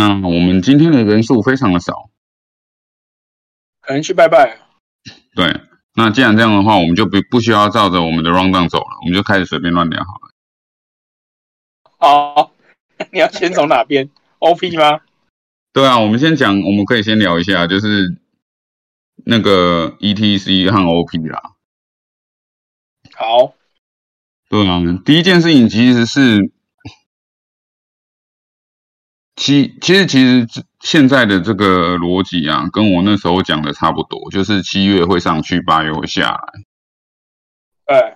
那我们今天的人数非常的少，可能去拜拜。对，那既然这样的话，我们就不不需要照着我们的 round down 走了，我们就开始随便乱聊好了。好，你要先从哪边？OP 吗？对啊，我们先讲，我们可以先聊一下，就是那个 ETC 和 OP 啦。好，对啊，第一件事情其实是，其其实其实现在的这个逻辑啊，跟我那时候讲的差不多，就是七月会上去，八月会下来。对，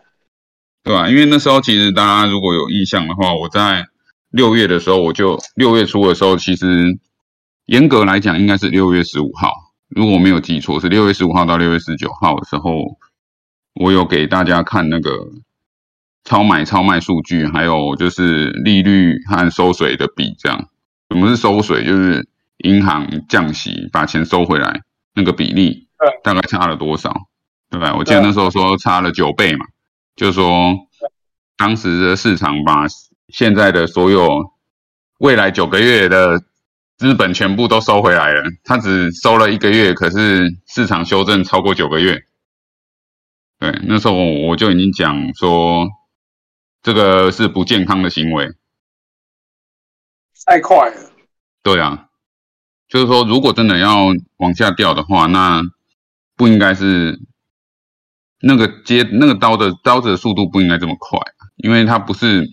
对吧？因为那时候其实大家如果有印象的话，我在六月的时候，我就六月初的时候，其实严格来讲应该是六月十五号，如果我没有记错，是六月十五号到六月十九号的时候，我有给大家看那个超买超卖数据，还有就是利率和收水的比，这样什么是收水？就是银行降息把钱收回来那个比例，大概差了多少？对吧？我记得那时候说差了九倍嘛，就是说当时的市场把现在的所有未来九个月的资本全部都收回来了，它只收了一个月，可是市场修正超过九个月。对，那时候我就已经讲说，这个是不健康的行为。太快了。对啊，就是说，如果真的要往下掉的话，那不应该是。那个接那个刀的刀子的速度不应该这么快，因为它不是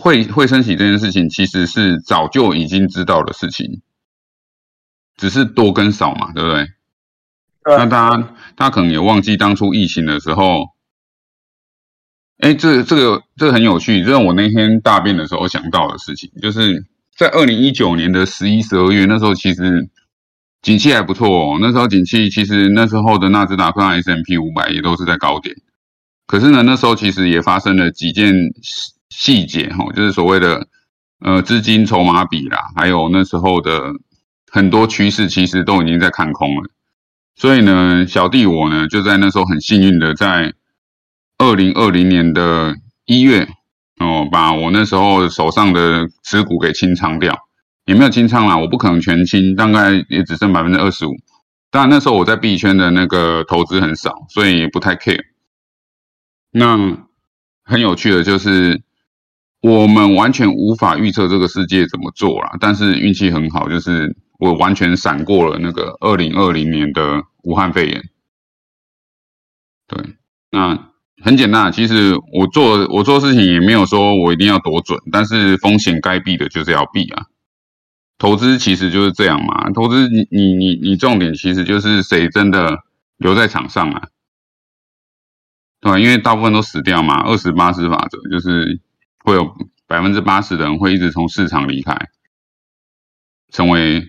会会升起这件事情，其实是早就已经知道的事情，只是多跟少嘛，对不对？那大家大家可能也忘记当初疫情的时候，哎，这这个这个很有趣，这是我那天大便的时候想到的事情，就是在二零一九年的十一、十二月，那时候其实。景气还不错哦，那时候景气其实那时候的纳斯达克 S M P 五百也都是在高点，可是呢，那时候其实也发生了几件细节哈，就是所谓的呃资金筹码比啦，还有那时候的很多趋势其实都已经在看空了，所以呢，小弟我呢就在那时候很幸运的在二零二零年的一月哦，把我那时候手上的持股给清仓掉。也没有清仓啦，我不可能全清，大概也只剩百分之二十五。当然那时候我在币圈的那个投资很少，所以不太 care。那很有趣的就是，我们完全无法预测这个世界怎么做啦，但是运气很好，就是我完全闪过了那个二零二零年的武汉肺炎。对，那很简单，其实我做我做事情也没有说我一定要多准，但是风险该避的就是要避啊。投资其实就是这样嘛，投资你你你你重点其实就是谁真的留在场上啊，对吧？因为大部分都死掉嘛，二十八十法则就是会有百分之八十的人会一直从市场离开，成为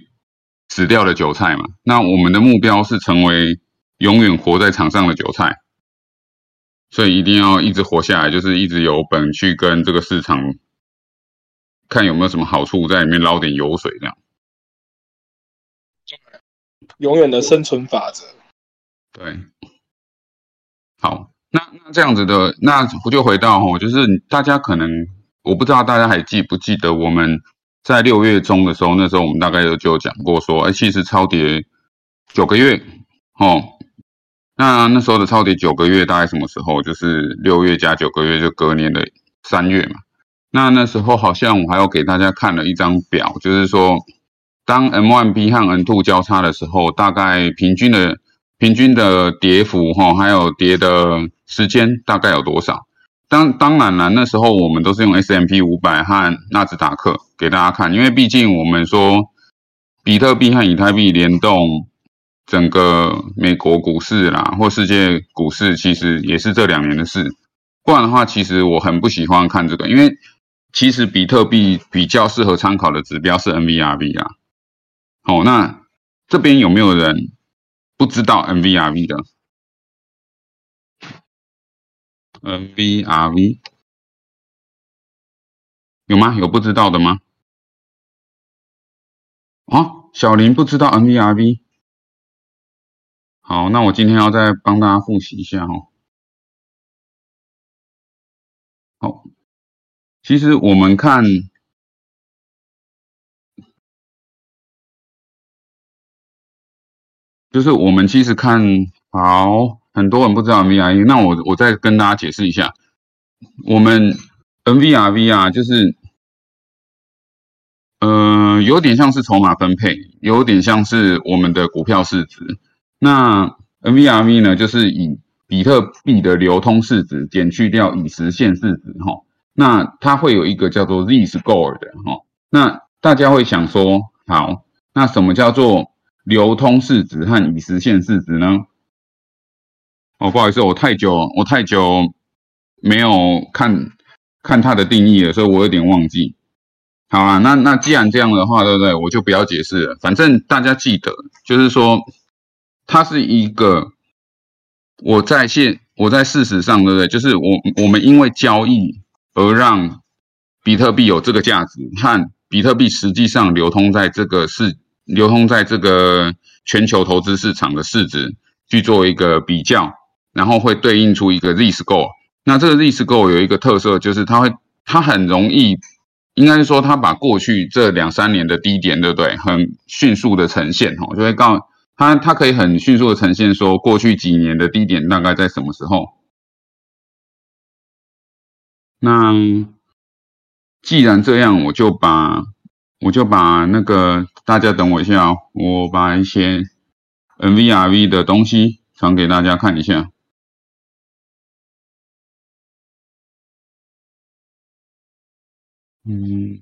死掉的韭菜嘛。那我们的目标是成为永远活在场上的韭菜，所以一定要一直活下来，就是一直有本去跟这个市场。看有没有什么好处，在里面捞点油水，这样。永远的生存法则。对。好，那那这样子的，那我就回到吼，就是大家可能我不知道大家还记不记得我们在六月中的时候，那时候我们大概有就讲过说，哎，其实超跌九个月，哦，那那时候的超跌九个月大概什么时候？就是六月加九个月，就隔年的三月嘛。那那时候好像我还有给大家看了一张表，就是说，当 M1B 和 N2 交叉的时候，大概平均的平均的跌幅哈，还有跌的时间大概有多少？当当然了，那时候我们都是用 S M P 五百和纳斯达克给大家看，因为毕竟我们说比特币和以太币联动整个美国股市啦，或世界股市，其实也是这两年的事。不然的话，其实我很不喜欢看这个，因为。其实比特币比较适合参考的指标是 NVRV 啊。好，那这边有没有人不知道 NVRV 的？NVRV 有吗？有不知道的吗？啊，小林不知道 NVRV。好，那我今天要再帮大家复习一下哦。好，其实我们看。就是我们其实看好，很多人不知道 V I E，那我我再跟大家解释一下，我们 NVR VR 就是有点像是筹码分配，有点像是我们的股票市值。那 NVRV 呢，就是以比特币的流通市值减去掉已实现市值哈，那它会有一个叫做 Z score 的哈。那大家会想说，好，那什么叫做流通市值和已实现市值呢？哦，不好意思，我太久我太久没有看看它的定义了，所以我有点忘记。好啊，那那既然这样的话，对不对？我就不要解释了，反正大家记得，就是说它是一个。我在现我在事实上，对不对？就是我我们因为交易而让比特币有这个价值，和比特币实际上流通在这个市流通在这个全球投资市场的市值去做一个比较，然后会对应出一个 Z score。那这个 Z score 有一个特色，就是它会它很容易，应该是说它把过去这两三年的低点，对不对？很迅速的呈现，哈，就会告。它它可以很迅速的呈现说过去几年的低点大概在什么时候？那既然这样，我就把我就把那个大家等我一下，我把一些 NVRV 的东西传给大家看一下。嗯，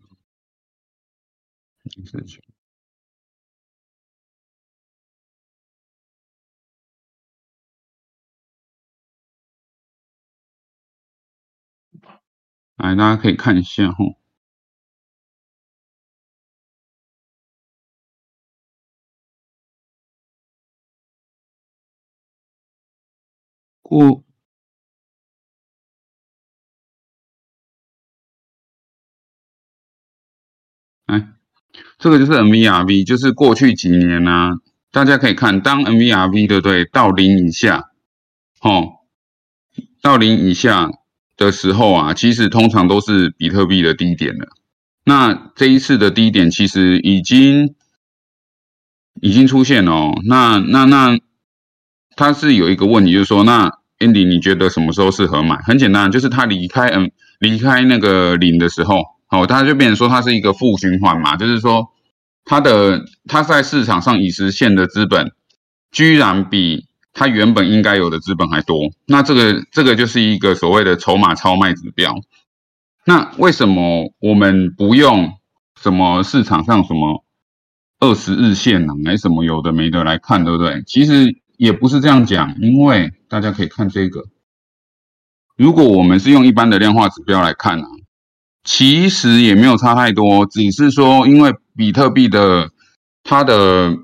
情。来，大家可以看一下哈。过，来，这个就是 MVRV，就是过去几年呢，大家可以看，当 MVRV 对不对？到零以下，哦，到零以下。的时候啊，其实通常都是比特币的低点了。那这一次的低点其实已经已经出现了。哦那那那，它是有一个问题，就是说，那 Andy 你觉得什么时候适合买？很简单，就是它离开嗯离开那个零的时候，哦，它就变成说它是一个负循环嘛，就是说它的它在市场上已实现的资本居然比。它原本应该有的资本还多，那这个这个就是一个所谓的筹码超卖指标。那为什么我们不用什么市场上什么二十日线呢？还什么有的没的来看，对不对？其实也不是这样讲，因为大家可以看这个，如果我们是用一般的量化指标来看啊，其实也没有差太多，只是说因为比特币的它的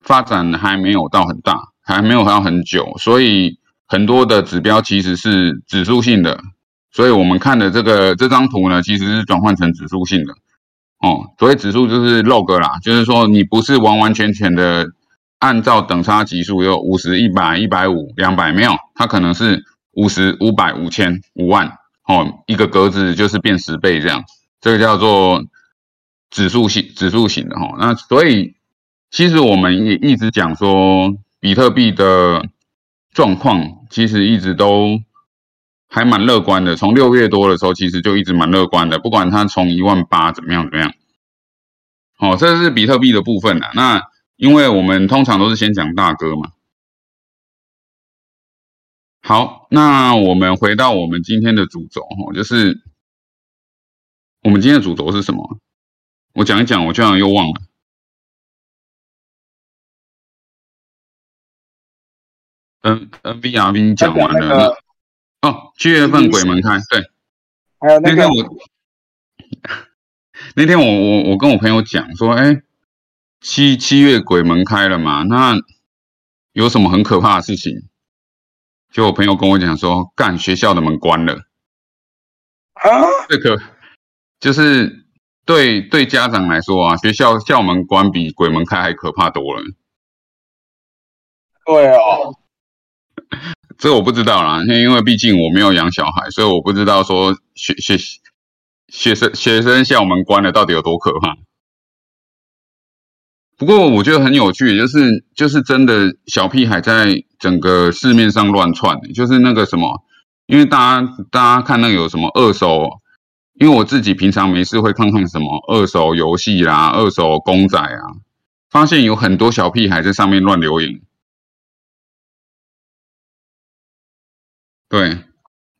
发展还没有到很大。还没有到很久，所以很多的指标其实是指数性的，所以我们看的这个这张图呢，其实是转换成指数性的哦。所谓指数就是 log 啦，就是说你不是完完全全的按照等差级数，有五十、一百、一百五、两百，没有，它可能是五十、五百、五千、五万哦，一个格子就是变十倍这样，这个叫做指数性指数型的哈。那所以其实我们也一直讲说。比特币的状况其实一直都还蛮乐观的，从六月多的时候其实就一直蛮乐观的，不管它从一万八怎么样怎么样。哦，这是比特币的部分的。那因为我们通常都是先讲大哥嘛。好，那我们回到我们今天的主轴，哦，就是我们今天的主轴是什么？我讲一讲，我居然又忘了。N N V R V 讲完了，哦，七月份鬼门开，对，还有那天我那天我我我跟我朋友讲说，哎，七七月鬼门开了嘛，那有什么很可怕的事情？就我朋友跟我讲说，干学校的门关了，啊，这个就是对对家长来说啊，学校校门关比鬼门开还可怕多了，对哦。这我不知道啦，因为毕竟我没有养小孩，所以我不知道说学学学生学生校门关了到底有多可怕。不过我觉得很有趣，就是就是真的小屁孩在整个市面上乱窜，就是那个什么，因为大家大家看那个有什么二手，因为我自己平常没事会看看什么二手游戏啦、二手公仔啊，发现有很多小屁孩在上面乱留言。对，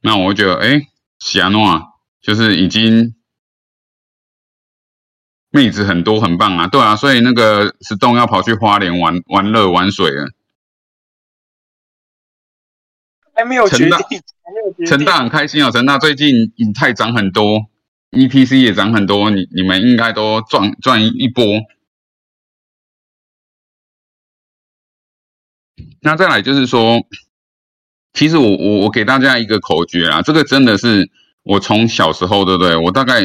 那我觉得，哎，喜安诺啊就是已经妹子很多，很棒啊，对啊，所以那个石洞要跑去花莲玩玩乐玩水了，还没有决定，陈大很开心啊，陈大最近以太涨很多，EPC 也涨很多，你你们应该都赚赚一波。那再来就是说。其实我我我给大家一个口诀啊，这个真的是我从小时候对不对？我大概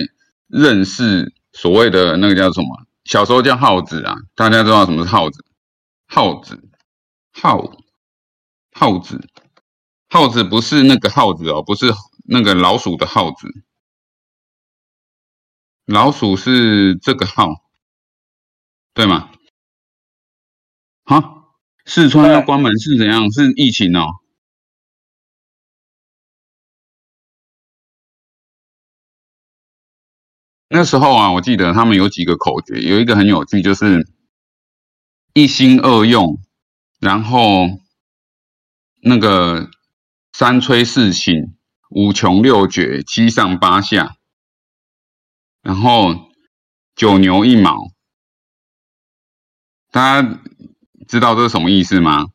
认识所谓的那个叫什么？小时候叫耗子啊，大家知道什么是耗子？耗子，耗，耗子，耗子不是那个耗子哦，不是那个老鼠的耗子，老鼠是这个号，对吗？好，四川要关门是怎样？是疫情哦。那时候啊，我记得他们有几个口诀，有一个很有趣，就是一心二用，然后那个三催四请，五穷六绝，七上八下，然后九牛一毛。大家知道这是什么意思吗？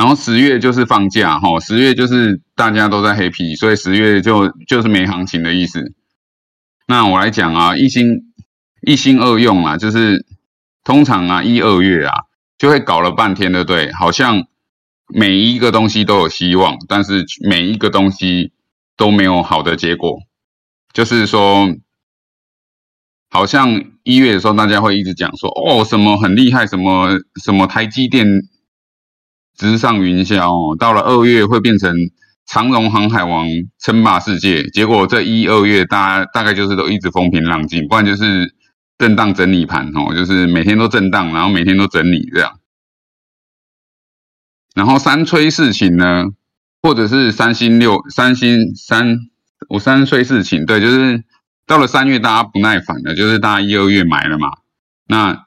然后十月就是放假哈，十月就是大家都在黑皮，所以十月就就是没行情的意思。那我来讲啊，一心一心二用啊，就是通常啊一二月啊就会搞了半天，对不对？好像每一个东西都有希望，但是每一个东西都没有好的结果。就是说，好像一月的时候大家会一直讲说，哦什么很厉害，什么什么台积电。直上云霄哦，到了二月会变成长荣航海王称霸世界。结果这一二月，大家大概就是都一直风平浪静，不然就是震荡整理盘哦，就是每天都震荡，然后每天都整理这样。然后三催四请呢，或者是三星六三星三我三催四请，对，就是到了三月大家不耐烦了，就是大家一二月买了嘛，那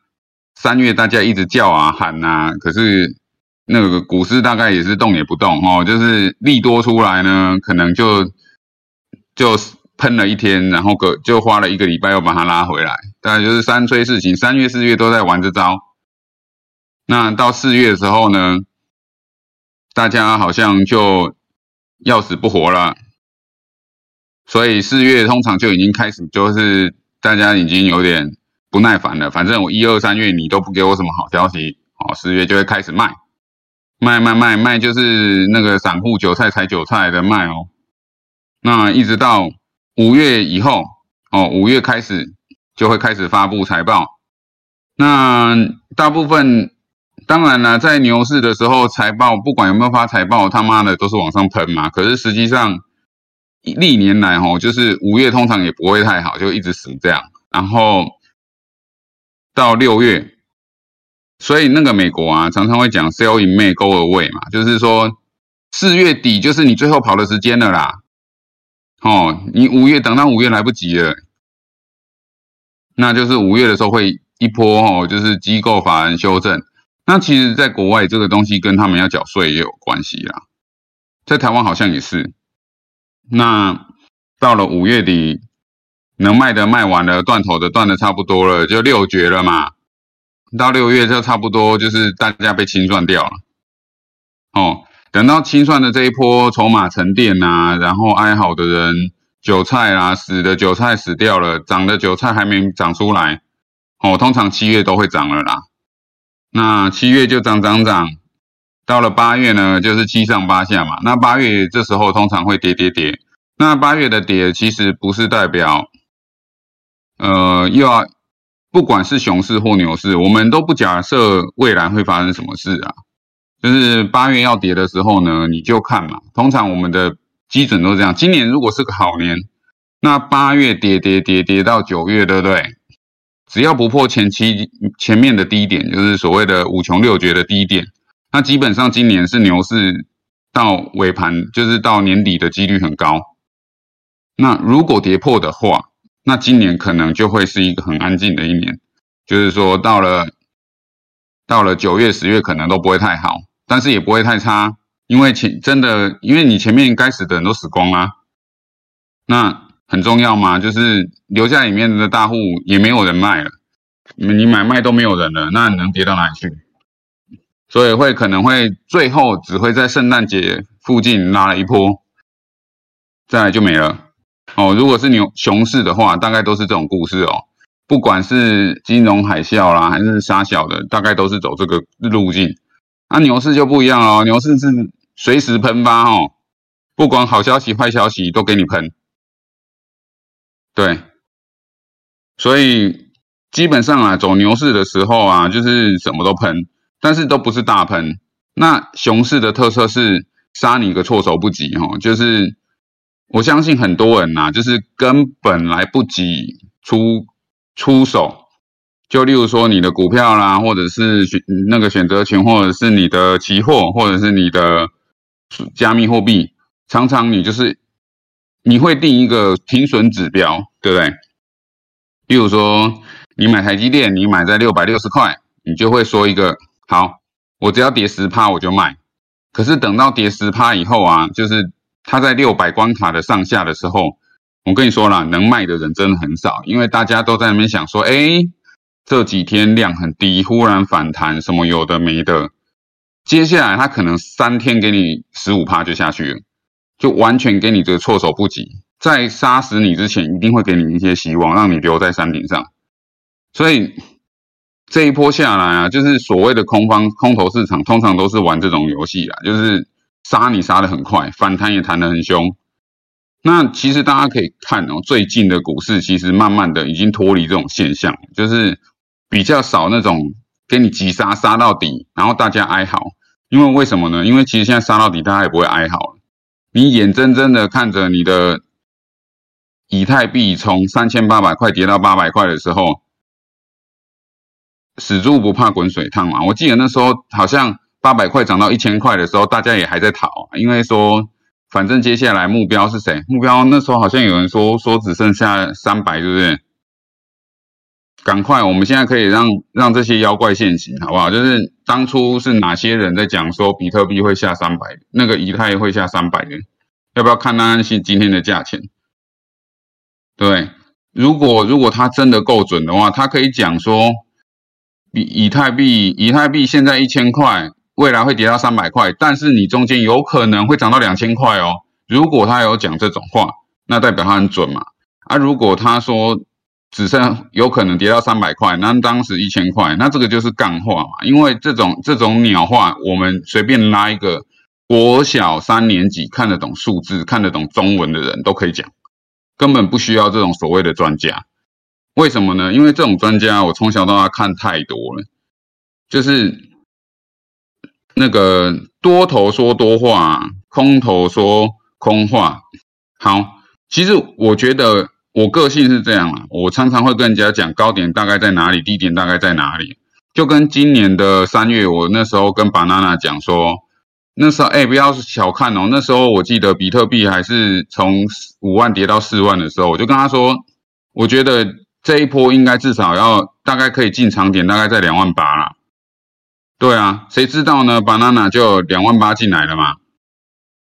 三月大家一直叫啊喊啊，可是。那个股市大概也是动也不动哦，就是利多出来呢，可能就就喷了一天，然后个就花了一个礼拜又把它拉回来，大概就是三催四请，三月四月都在玩这招。那到四月的时候呢，大家好像就要死不活了，所以四月通常就已经开始，就是大家已经有点不耐烦了。反正我一二三月你都不给我什么好消息，哦，四月就会开始卖。卖卖卖卖就是那个散户韭菜采韭菜的卖哦，那一直到五月以后哦，五月开始就会开始发布财报。那大部分当然了，在牛市的时候，财报不管有没有发财报，他妈的都是往上喷嘛。可是实际上历年来哦，就是五月通常也不会太好，就一直死这样。然后到六月。所以那个美国啊，常常会讲 “sell in May, go away” 嘛，就是说四月底就是你最后跑的时间了啦。哦，你五月等到五月来不及了，那就是五月的时候会一波哦，就是机构法人修正。那其实，在国外这个东西跟他们要缴税也有关系啦，在台湾好像也是。那到了五月底，能卖的卖完了，断头的断的差不多了，就六绝了嘛。到六月就差不多，就是大家被清算掉了。哦，等到清算的这一波筹码沉淀呐，然后哀嚎的人，韭菜啊，死的韭菜死掉了，长的韭菜还没长出来。哦，通常七月都会涨了啦。那七月就涨涨涨，到了八月呢，就是七上八下嘛。那八月这时候通常会跌跌跌。那八月的跌其实不是代表，呃，又要。不管是熊市或牛市，我们都不假设未来会发生什么事啊。就是八月要跌的时候呢，你就看嘛。通常我们的基准都是这样。今年如果是个好年，那八月跌跌跌跌到九月，对不对？只要不破前期前面的低点，就是所谓的五穷六绝的低点，那基本上今年是牛市到尾盘，就是到年底的几率很高。那如果跌破的话，那今年可能就会是一个很安静的一年，就是说到了到了九月十月可能都不会太好，但是也不会太差，因为前真的因为你前面该死的人都死光啦，那。很重要嘛？就是留下里面的大户也没有人卖了，你买卖都没有人了，那能跌到哪里去？所以会可能会最后只会在圣诞节附近拉了一波，再来就没了。哦，如果是牛熊市的话，大概都是这种故事哦。不管是金融海啸啦，还是杀小的，大概都是走这个路径。那牛市就不一样哦，牛市是随时喷发哦，不管好消息坏消息都给你喷。对，所以基本上啊，走牛市的时候啊，就是什么都喷，但是都不是大喷。那熊市的特色是杀你个措手不及哈，就是我相信很多人呐，就是根本来不及出出手。就例如说你的股票啦，或者是选那个选择权，或者是你的期货，或者是你的加密货币，常常你就是。你会定一个停损指标，对不对？比如说，你买台积电，你买在六百六十块，你就会说一个好，我只要跌十趴我就卖。可是等到跌十趴以后啊，就是它在六百关卡的上下的时候，我跟你说了，能卖的人真的很少，因为大家都在那边想说，哎，这几天量很低，忽然反弹，什么有的没的，接下来它可能三天给你十五趴就下去了。就完全给你这个措手不及，在杀死你之前，一定会给你一些希望，让你留在山顶上。所以这一波下来啊，就是所谓的空方空头市场，通常都是玩这种游戏啊，就是杀你杀的很快，反弹也弹得很凶。那其实大家可以看哦，最近的股市其实慢慢的已经脱离这种现象，就是比较少那种给你急杀杀到底，然后大家哀嚎。因为为什么呢？因为其实现在杀到底，大家也不会哀嚎。你眼睁睁的看着你的以太币从三千八百块跌到八百块的时候，死猪不怕滚水烫嘛？我记得那时候好像八百块涨到一千块的时候，大家也还在逃，因为说反正接下来目标是谁？目标那时候好像有人说说只剩下三百，对不对？赶快，我们现在可以让让这些妖怪现形，好不好？就是当初是哪些人在讲说比特币会下三百，那个以太会下三百的，要不要看那些今天的价钱？对，如果如果他真的够准的话，他可以讲说，比以太币以太币现在一千块，未来会跌到三百块，但是你中间有可能会涨到两千块哦。如果他有讲这种话，那代表他很准嘛？啊，如果他说。只剩有可能跌到三百块，那当时一千块，那这个就是干话嘛？因为这种这种鸟话，我们随便拉一个国小三年级看得懂数字、看得懂中文的人都可以讲，根本不需要这种所谓的专家。为什么呢？因为这种专家我从小到大看太多了，就是那个多头说多话，空头说空话。好，其实我觉得。我个性是这样啊，我常常会跟人家讲高点大概在哪里，低点大概在哪里。就跟今年的三月，我那时候跟 banana 讲说，那时候哎不要小看哦，那时候我记得比特币还是从五万跌到四万的时候，我就跟他说，我觉得这一波应该至少要大概可以进场点，大概在两万八啦。对啊，谁知道呢？banana 就两万八进来了嘛，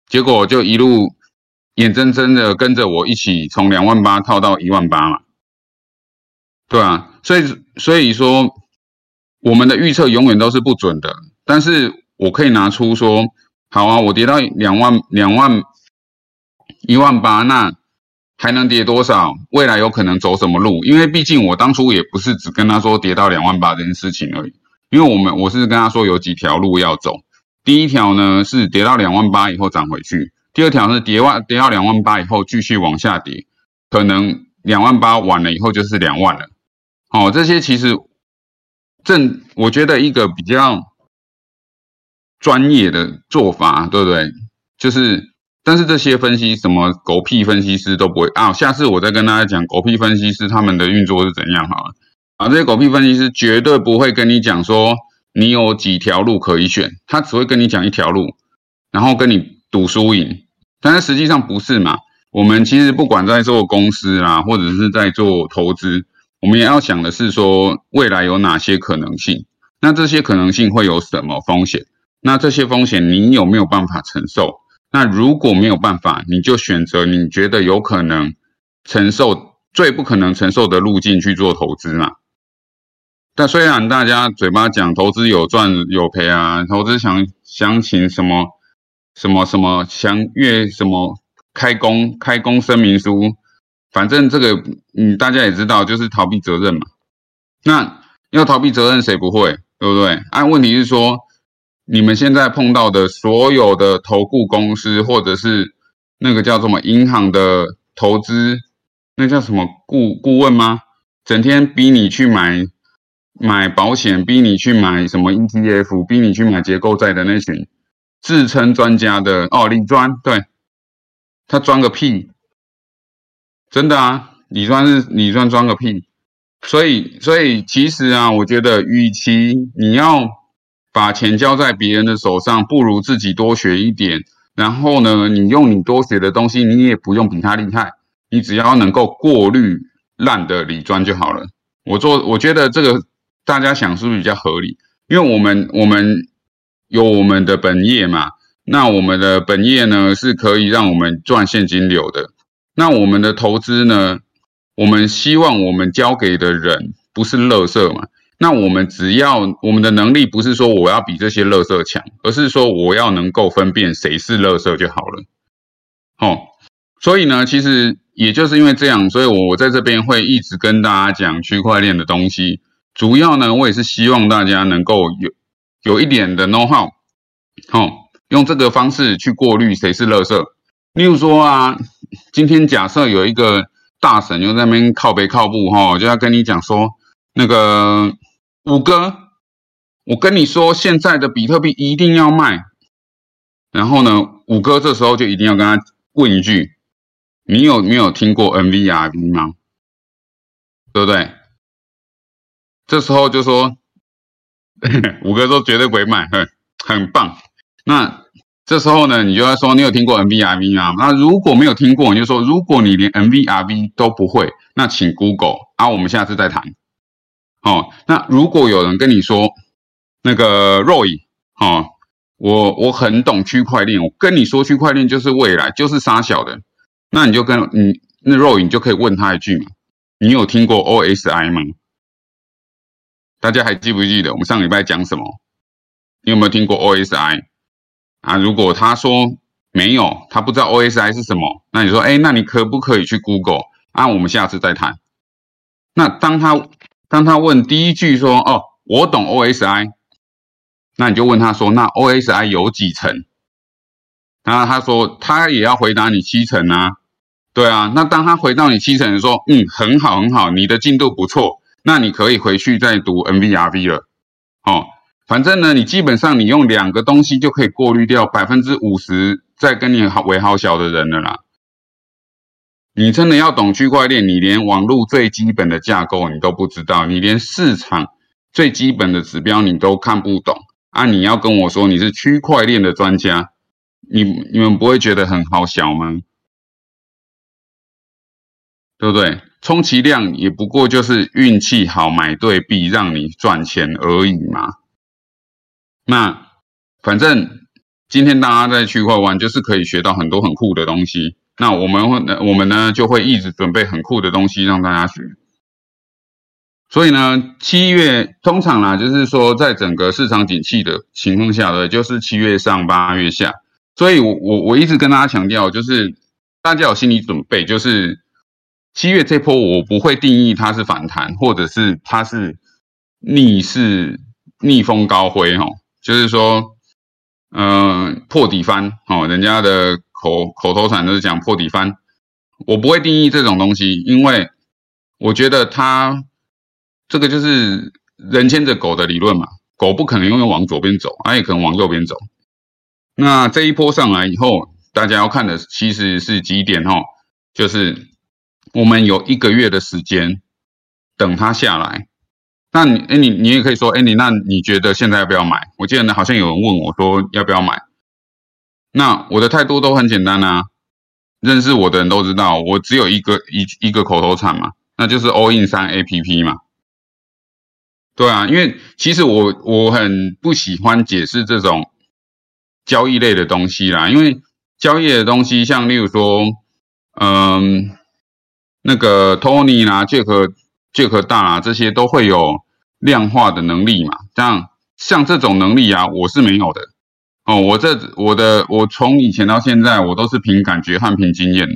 结果就一路。眼睁睁的跟着我一起从两万八套到一万八嘛，对啊，所以所以说我们的预测永远都是不准的，但是我可以拿出说，好啊，我跌到两万两万一万八，那还能跌多少？未来有可能走什么路？因为毕竟我当初也不是只跟他说跌到两万八这件事情而已，因为我们我是跟他说有几条路要走，第一条呢是跌到两万八以后涨回去。第二条是跌万跌到两万八以后继续往下跌，可能两万八完了以后就是两万了。哦，这些其实正我觉得一个比较专业的做法，对不对？就是但是这些分析什么狗屁分析师都不会啊！下次我再跟大家讲狗屁分析师他们的运作是怎样好了。啊，这些狗屁分析师绝对不会跟你讲说你有几条路可以选，他只会跟你讲一条路，然后跟你赌输赢。但是实际上不是嘛？我们其实不管在做公司啊，或者是在做投资，我们也要想的是说未来有哪些可能性。那这些可能性会有什么风险？那这些风险你有没有办法承受？那如果没有办法，你就选择你觉得有可能承受、最不可能承受的路径去做投资嘛。但虽然大家嘴巴讲投资有赚有赔啊，投资详详情什么什么什么详阅什么开工开工声明书，反正这个嗯大家也知道，就是逃避责任嘛。那要逃避责任，谁不会？对不对？啊，问题是说。你们现在碰到的所有的投顾公司，或者是那个叫什么银行的投资，那叫什么顾顾问吗？整天逼你去买买保险，逼你去买什么 ETF，逼你去买结构债的那群自称专家的哦，李专对，他装个屁，真的啊，李专是李专装个屁，所以所以其实啊，我觉得与其你要。把钱交在别人的手上，不如自己多学一点。然后呢，你用你多学的东西，你也不用比他厉害，你只要能够过滤烂的理专就好了。我做，我觉得这个大家想是不是比较合理？因为我们我们有我们的本业嘛，那我们的本业呢是可以让我们赚现金流的。那我们的投资呢，我们希望我们交给的人不是垃圾嘛。那我们只要我们的能力不是说我要比这些乐色强，而是说我要能够分辨谁是乐色就好了。哦，所以呢，其实也就是因为这样，所以我在这边会一直跟大家讲区块链的东西。主要呢，我也是希望大家能够有有一点的 know how，哦，用这个方式去过滤谁是乐色。例如说啊，今天假设有一个大神又在那边靠背靠步哈，就要跟你讲说那个。五哥，我跟你说，现在的比特币一定要卖。然后呢，五哥这时候就一定要跟他问一句：你有没有听过 NVRV 吗？对不对？这时候就说，五哥说绝对不会卖，很很棒。那这时候呢，你就要说你有听过 NVRV 吗？那如果没有听过，你就说如果你连 NVRV 都不会，那请 Google 啊，我们下次再谈。哦，那如果有人跟你说，那个 Roy，哦，我我很懂区块链，我跟你说区块链就是未来，就是杀小的，那你就跟你那 Roy，你就可以问他一句嘛，你有听过 OSI 吗？大家还记不记得我们上礼拜讲什么？你有没有听过 OSI？啊，如果他说没有，他不知道 OSI 是什么，那你说，哎，那你可不可以去 Google？啊，我们下次再谈。那当他。当他问第一句说：“哦，我懂 OSI。”那你就问他说：“那 OSI 有几层？”那他说他也要回答你七层啊，对啊。那当他回到你七层说：“嗯，很好很好，你的进度不错，那你可以回去再读 NVRV 了。”哦，反正呢，你基本上你用两个东西就可以过滤掉百分之五十在跟你好为好小的人了啦。你真的要懂区块链，你连网络最基本的架构你都不知道，你连市场最基本的指标你都看不懂啊！你要跟我说你是区块链的专家，你你们不会觉得很好笑吗？对不对？充其量也不过就是运气好买对币让你赚钱而已嘛。那反正今天大家在区块玩就是可以学到很多很酷的东西。那我们会，我们呢就会一直准备很酷的东西让大家学。所以呢，七月通常啦，就是说在整个市场景气的情况下呢，就是七月上八月下。所以我我我一直跟大家强调，就是大家有心理准备，就是七月这波我不会定义它是反弹，或者是它是逆势逆风高飞哈，就是说，嗯，破底翻哦，人家的。口口头禅都是讲破底翻，我不会定义这种东西，因为我觉得它这个就是人牵着狗的理论嘛，狗不可能永远往左边走，它也可能往右边走。那这一波上来以后，大家要看的其实是几点哦，就是我们有一个月的时间等它下来。那你哎，你你也可以说，哎，你那你觉得现在要不要买？我记得呢，好像有人问我说要不要买。那我的态度都很简单啊，认识我的人都知道，我只有一个一一个口头禅嘛，那就是 All In 三 A P P 嘛。对啊，因为其实我我很不喜欢解释这种交易类的东西啦，因为交易的东西，像例如说，嗯，那个 Tony 啦、杰克、杰克大啦，这些都会有量化的能力嘛。像像这种能力啊，我是没有的哦。我这我的我从以前到现在，我都是凭感觉和凭经验。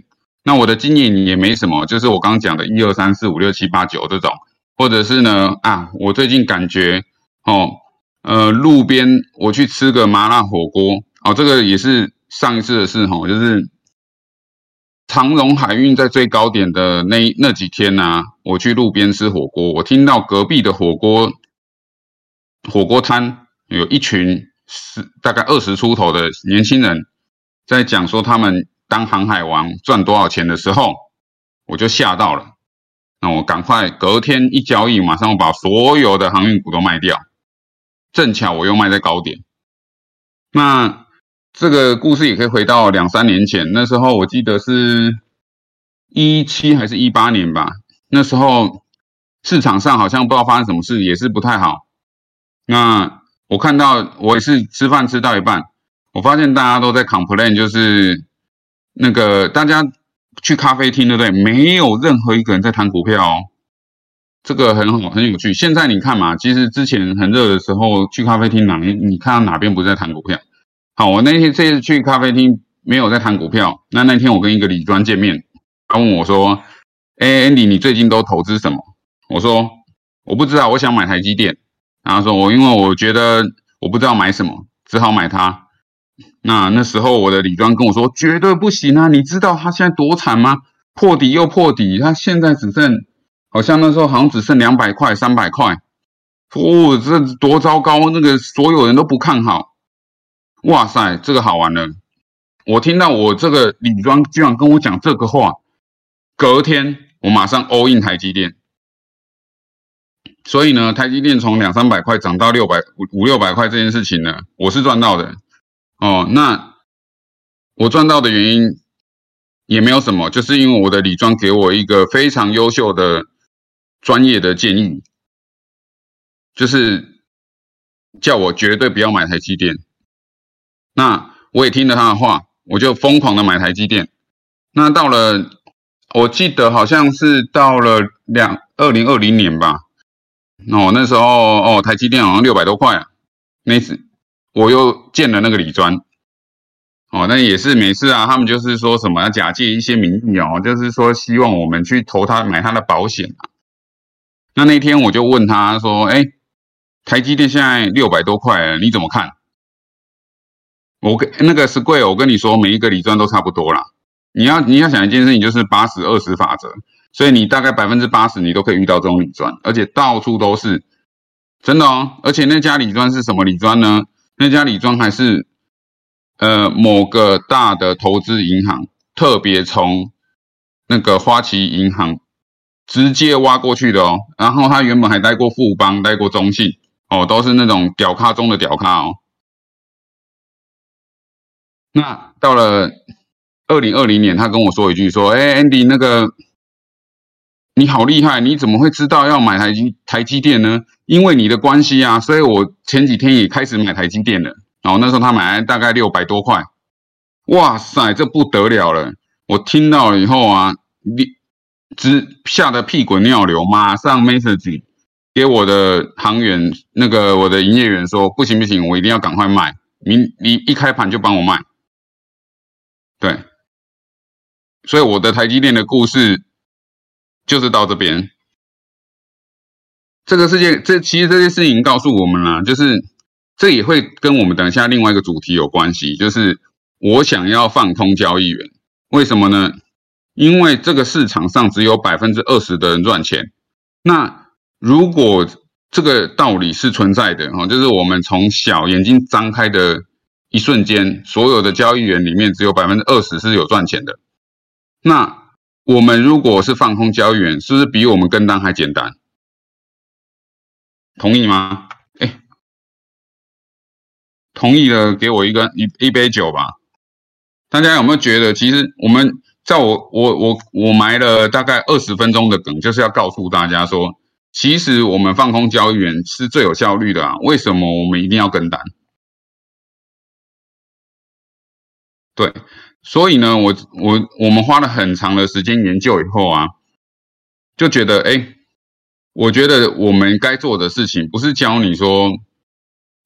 那我的经验也没什么，就是我刚刚讲的一二三四五六七八九这种。或者是呢啊，我最近感觉哦，呃，路边我去吃个麻辣火锅哦，这个也是上一次的事哈，就是长荣海运在最高点的那那几天呢，我去路边吃火锅，我听到隔壁的火锅火锅摊有一群十大概二十出头的年轻人在讲说他们当航海王赚多少钱的时候，我就吓到了。那我赶快隔天一交易，马上把所有的航运股都卖掉。正巧我又卖在高点。那这个故事也可以回到两三年前，那时候我记得是一七还是一八年吧。那时候市场上好像不知道发生什么事，也是不太好。那我看到我也是吃饭吃到一半，我发现大家都在 complain，就是那个大家。去咖啡厅，对不对？没有任何一个人在谈股票，哦，这个很好，很有趣。现在你看嘛，其实之前很热的时候，去咖啡厅哪，你看到哪边不在谈股票？好，我那天这次去咖啡厅没有在谈股票。那那天我跟一个李专见面，他问我说：“哎，Andy，你最近都投资什么？”我说：“我不知道，我想买台积电。”然后说：“我因为我觉得我不知道买什么，只好买它。”那那时候我的李庄跟我说绝对不行啊！你知道他现在多惨吗？破底又破底，他现在只剩好像那时候好像只剩两百块、三百块，哦，这多糟糕！那个所有人都不看好。哇塞，这个好玩了！我听到我这个李庄居然跟我讲这个话，隔天我马上 all in 台积电。所以呢，台积电从两三百块涨到六百五五六百块这件事情呢，我是赚到的。哦，那我赚到的原因也没有什么，就是因为我的李庄给我一个非常优秀的专业的建议，就是叫我绝对不要买台积电。那我也听了他的话，我就疯狂的买台积电。那到了，我记得好像是到了两二零二零年吧。哦，那时候哦，台积电好像六百多块啊，那次。我又见了那个李专，哦，那也是每次啊，他们就是说什么要假借一些名义哦，就是说希望我们去投他买他的保险啊。那那天我就问他说：“哎，台积电现在六百多块，你怎么看？”我跟那个是贵，我跟你说，每一个理专都差不多啦。你要你要想一件事情，就是八十二十法则，所以你大概百分之八十你都可以遇到这种理专，而且到处都是真的哦。而且那家理专是什么理专呢？那家李庄还是呃某个大的投资银行，特别从那个花旗银行直接挖过去的哦。然后他原本还待过富邦，待过中信哦，都是那种屌咖中的屌咖哦。那到了二零二零年，他跟我说一句说：“哎，Andy，那个你好厉害，你怎么会知道要买台积台积电呢？”因为你的关系啊，所以我前几天也开始买台积电了。然后那时候他买大概六百多块，哇塞，这不得了了！我听到了以后啊，你直吓得屁滚尿流，马上 message 给我的行员，那个我的营业员说，不行不行，我一定要赶快卖，明你一开盘就帮我卖。对，所以我的台积电的故事就是到这边。这个世界，这其实这些事情告诉我们啦，就是这也会跟我们等一下另外一个主题有关系，就是我想要放空交易员，为什么呢？因为这个市场上只有百分之二十的人赚钱。那如果这个道理是存在的哈，就是我们从小眼睛张开的一瞬间，所有的交易员里面只有百分之二十是有赚钱的。那我们如果是放空交易员，是不是比我们跟单还简单？同意吗？哎，同意的给我一个一一杯酒吧。大家有没有觉得，其实我们在我我我我埋了大概二十分钟的梗，就是要告诉大家说，其实我们放空交易员是最有效率的啊。为什么我们一定要跟单？对，所以呢，我我我们花了很长的时间研究以后啊，就觉得，哎，我觉得我们该做的事情不是教你说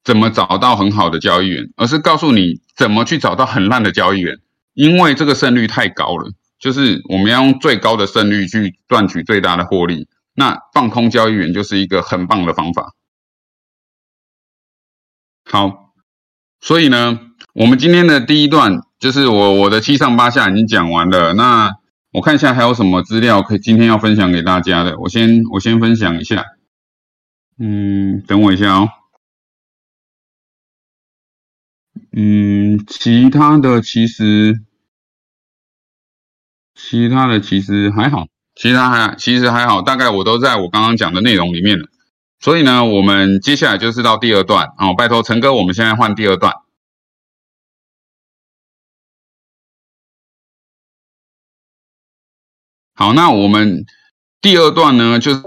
怎么找到很好的交易员，而是告诉你怎么去找到很烂的交易员，因为这个胜率太高了，就是我们要用最高的胜率去赚取最大的获利。那放空交易员就是一个很棒的方法。好，所以呢，我们今天的第一段。就是我我的七上八下已经讲完了，那我看一下还有什么资料可以今天要分享给大家的，我先我先分享一下，嗯，等我一下哦，嗯，其他的其实其他的其实还好，其他还其实还好，大概我都在我刚刚讲的内容里面了，所以呢，我们接下来就是到第二段。哦，拜托陈哥，我们现在换第二段。好，那我们第二段呢，就是